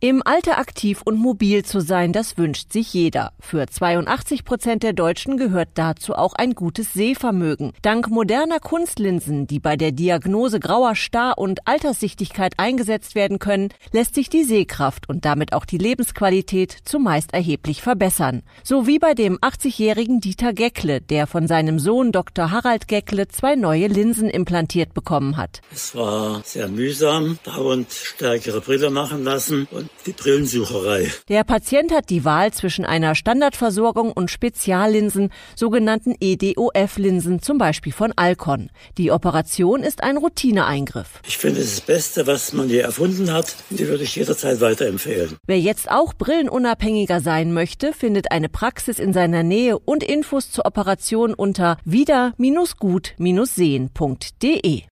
Im Alter aktiv und mobil zu sein, das wünscht sich jeder. Für 82 Prozent der Deutschen gehört dazu auch ein gutes Sehvermögen. Dank moderner Kunstlinsen, die bei der Diagnose grauer Star- und Alterssichtigkeit eingesetzt werden können, lässt sich die Sehkraft und damit auch die Lebensqualität zumeist erheblich verbessern. So wie bei dem 80-jährigen Dieter Geckle, der von seinem Sohn Dr. Harald Geckle zwei neue Linsen implantiert bekommen hat. Es war sehr mühsam, dauernd stärkere Brille machen lassen und die Brillensucherei. Der Patient hat die Wahl zwischen einer Standardversorgung und Speziallinsen, sogenannten EDOF-Linsen, zum Beispiel von Alcon. Die Operation ist ein Routineeingriff. Ich finde, es ist das Beste, was man je erfunden hat. Die würde ich jederzeit weiterempfehlen. Wer jetzt auch brillenunabhängiger sein möchte, findet eine Praxis in seiner Nähe und Infos zur Operation unter wieder-gut-sehen.de.